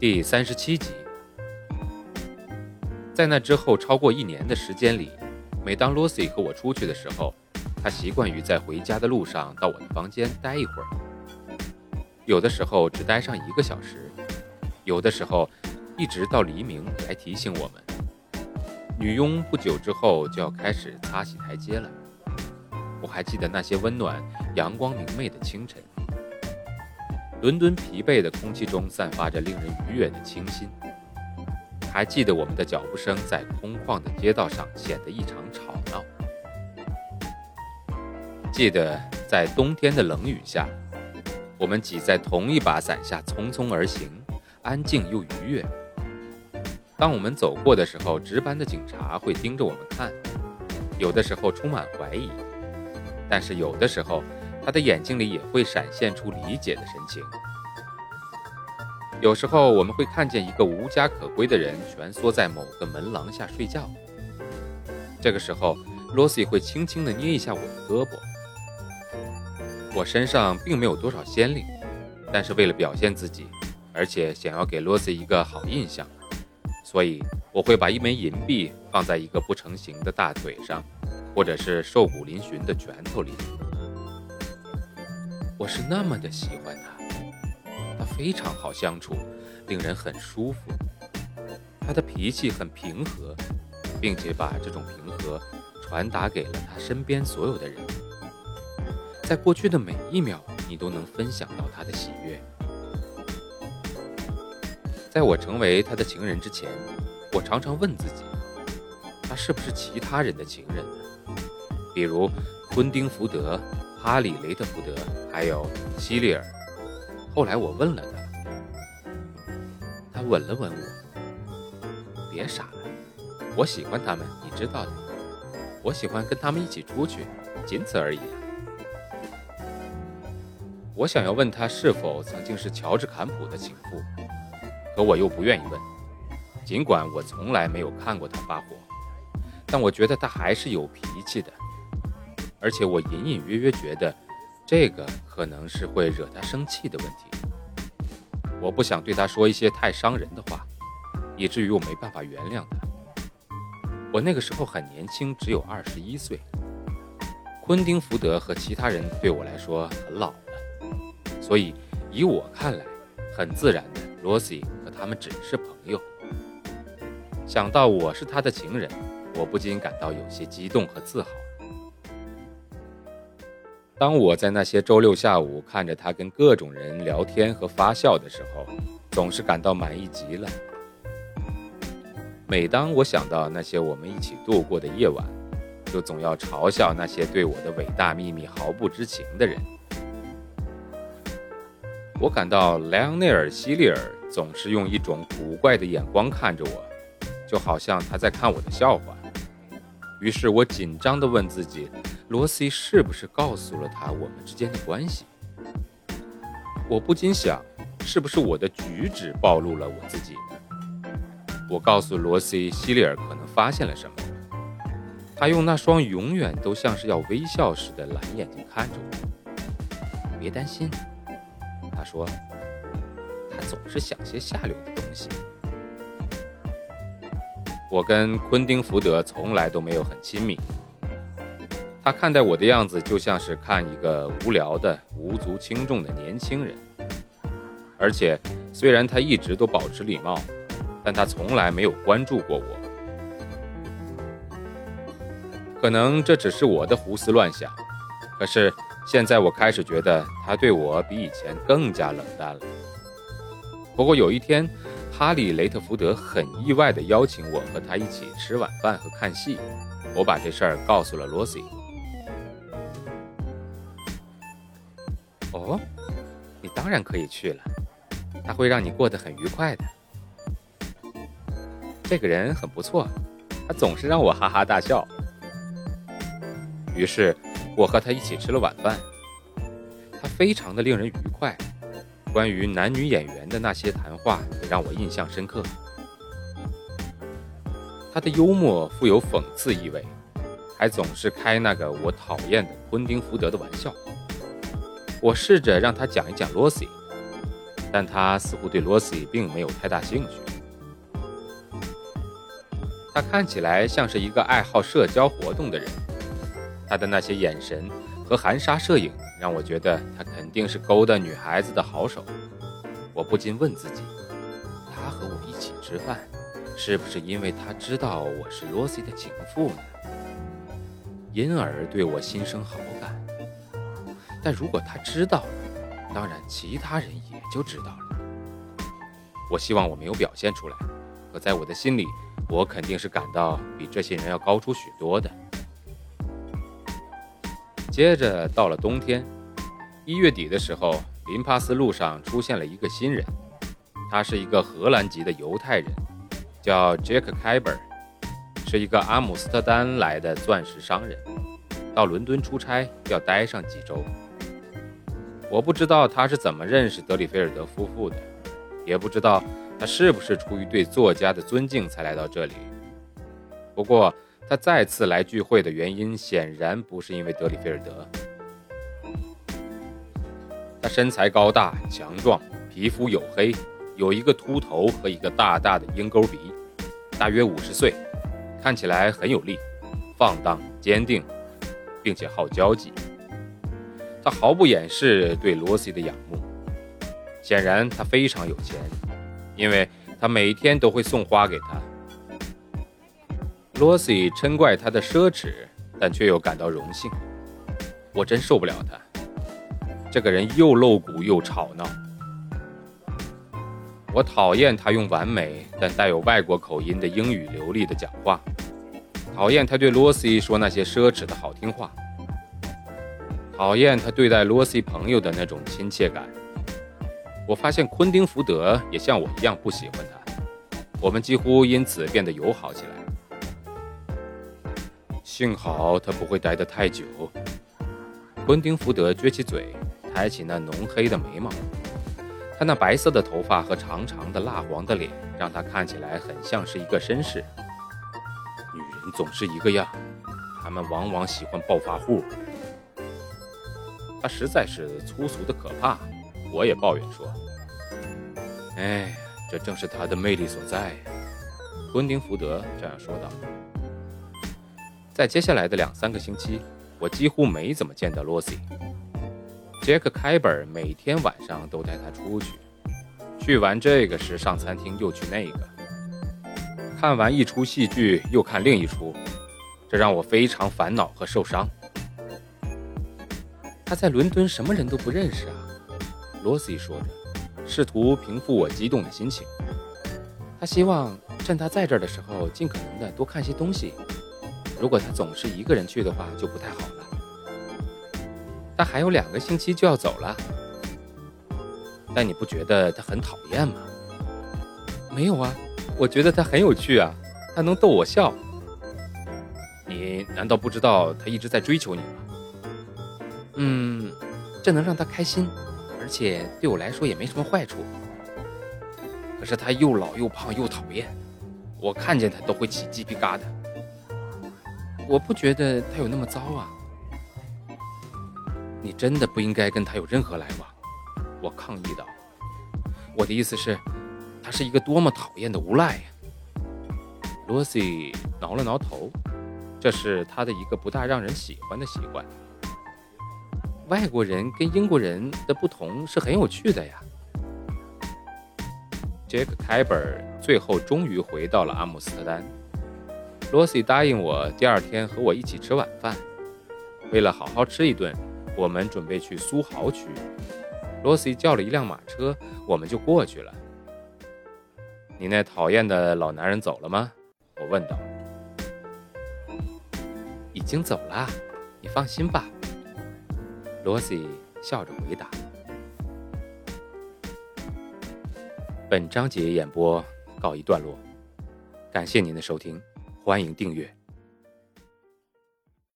第三十七集，在那之后超过一年的时间里。每当罗西和我出去的时候，他习惯于在回家的路上到我的房间待一会儿。有的时候只待上一个小时，有的时候一直到黎明来提醒我们。女佣不久之后就要开始擦洗台阶了。我还记得那些温暖、阳光明媚的清晨，伦敦疲惫的空气中散发着令人愉悦的清新。还记得我们的脚步声在空旷的街道上显得异常吵闹。记得在冬天的冷雨下，我们挤在同一把伞下匆匆而行，安静又愉悦。当我们走过的时候，值班的警察会盯着我们看，有的时候充满怀疑，但是有的时候他的眼睛里也会闪现出理解的神情。有时候我们会看见一个无家可归的人蜷缩在某个门廊下睡觉。这个时候，罗西会轻轻地捏一下我的胳膊。我身上并没有多少仙灵，但是为了表现自己，而且想要给罗西一个好印象，所以我会把一枚银币放在一个不成形的大腿上，或者是瘦骨嶙峋的拳头里。我是那么的喜欢他。他非常好相处，令人很舒服。他的脾气很平和，并且把这种平和传达给了他身边所有的人。在过去的每一秒，你都能分享到他的喜悦。在我成为他的情人之前，我常常问自己，他是不是其他人的情人？比如昆丁福德、哈里雷特福德，还有希利尔。后来我问了他，他吻了吻我。别傻了，我喜欢他们，你知道的。我喜欢跟他们一起出去，仅此而已。我想要问他是否曾经是乔治·坎普的情妇，可我又不愿意问。尽管我从来没有看过他发火，但我觉得他还是有脾气的，而且我隐隐约约觉得。这个可能是会惹他生气的问题。我不想对他说一些太伤人的话，以至于我没办法原谅他。我那个时候很年轻，只有二十一岁。昆丁福德和其他人对我来说很老了，所以以我看来，很自然的，罗西和他们只是朋友。想到我是他的情人，我不禁感到有些激动和自豪。当我在那些周六下午看着他跟各种人聊天和发笑的时候，总是感到满意极了。每当我想到那些我们一起度过的夜晚，就总要嘲笑那些对我的伟大秘密毫不知情的人。我感到莱昂内尔·希利尔总是用一种古怪的眼光看着我，就好像他在看我的笑话。于是我紧张地问自己。罗西是不是告诉了他我们之间的关系？我不禁想，是不是我的举止暴露了我自己呢？我告诉罗西，希利尔可能发现了什么。他用那双永远都像是要微笑似的蓝眼睛看着我。别担心，他说，他总是想些下流的东西。我跟昆丁福德从来都没有很亲密。他看待我的样子，就像是看一个无聊的、无足轻重的年轻人。而且，虽然他一直都保持礼貌，但他从来没有关注过我。可能这只是我的胡思乱想，可是现在我开始觉得他对我比以前更加冷淡了。不过有一天，哈利·雷特福德很意外地邀请我和他一起吃晚饭和看戏，我把这事儿告诉了罗西。哦，你当然可以去了，他会让你过得很愉快的。这个人很不错，他总是让我哈哈大笑。于是，我和他一起吃了晚饭。他非常的令人愉快，关于男女演员的那些谈话也让我印象深刻。他的幽默富有讽刺意味，还总是开那个我讨厌的昆汀·福德的玩笑。我试着让他讲一讲罗西，但他似乎对罗西并没有太大兴趣。他看起来像是一个爱好社交活动的人，他的那些眼神和含沙射影让我觉得他肯定是勾搭女孩子的好手。我不禁问自己：他和我一起吃饭，是不是因为他知道我是罗西的情妇呢？因而对我心生好感？但如果他知道了，当然其他人也就知道了。我希望我没有表现出来，可在我的心里，我肯定是感到比这些人要高出许多的。接着到了冬天，一月底的时候，林帕斯路上出现了一个新人，他是一个荷兰籍的犹太人，叫杰克·凯伯，是一个阿姆斯特丹来的钻石商人，到伦敦出差要待上几周。我不知道他是怎么认识德里菲尔德夫妇的，也不知道他是不是出于对作家的尊敬才来到这里。不过，他再次来聚会的原因显然不是因为德里菲尔德。他身材高大强壮，皮肤黝黑，有一个秃头和一个大大的鹰钩鼻，大约五十岁，看起来很有力、放荡、坚定，并且好交际。他毫不掩饰对罗西的仰慕，显然他非常有钱，因为他每天都会送花给他。罗西嗔怪他的奢侈，但却又感到荣幸。我真受不了他，这个人又露骨又吵闹。我讨厌他用完美但带有外国口音的英语流利的讲话，讨厌他对罗西说那些奢侈的好听话。讨厌他对待罗西朋友的那种亲切感。我发现昆汀·福德也像我一样不喜欢他，我们几乎因此变得友好起来。幸好他不会待得太久。昆汀·福德撅起嘴，抬起那浓黑的眉毛，他那白色的头发和长长的蜡黄的脸，让他看起来很像是一个绅士。女人总是一个样，她们往往喜欢暴发户。他实在是粗俗的可怕，我也抱怨说：“哎，这正是他的魅力所在。”昆汀·福德这样说道。在接下来的两三个星期，我几乎没怎么见到罗西。杰克·凯伯每天晚上都带他出去，去完这个时尚餐厅又去那个，看完一出戏剧又看另一出，这让我非常烦恼和受伤。他在伦敦什么人都不认识啊，罗西说着，试图平复我激动的心情。他希望趁他在这儿的时候，尽可能的多看些东西。如果他总是一个人去的话，就不太好了。他还有两个星期就要走了，但你不觉得他很讨厌吗？没有啊，我觉得他很有趣啊，他能逗我笑。你难道不知道他一直在追求你吗？嗯，这能让他开心，而且对我来说也没什么坏处。可是他又老又胖又讨厌，我看见他都会起鸡皮疙瘩。我不觉得他有那么糟啊。你真的不应该跟他有任何来往，我抗议道。我的意思是，他是一个多么讨厌的无赖呀。罗西挠了挠头，这是他的一个不大让人喜欢的习惯。外国人跟英国人的不同是很有趣的呀。杰克·凯伯最后终于回到了阿姆斯特丹。罗西答应我第二天和我一起吃晚饭。为了好好吃一顿，我们准备去苏豪区。罗西叫了一辆马车，我们就过去了。你那讨厌的老男人走了吗？我问道。已经走了，你放心吧。罗西笑着回答。本章节演播告一段落，感谢您的收听，欢迎订阅。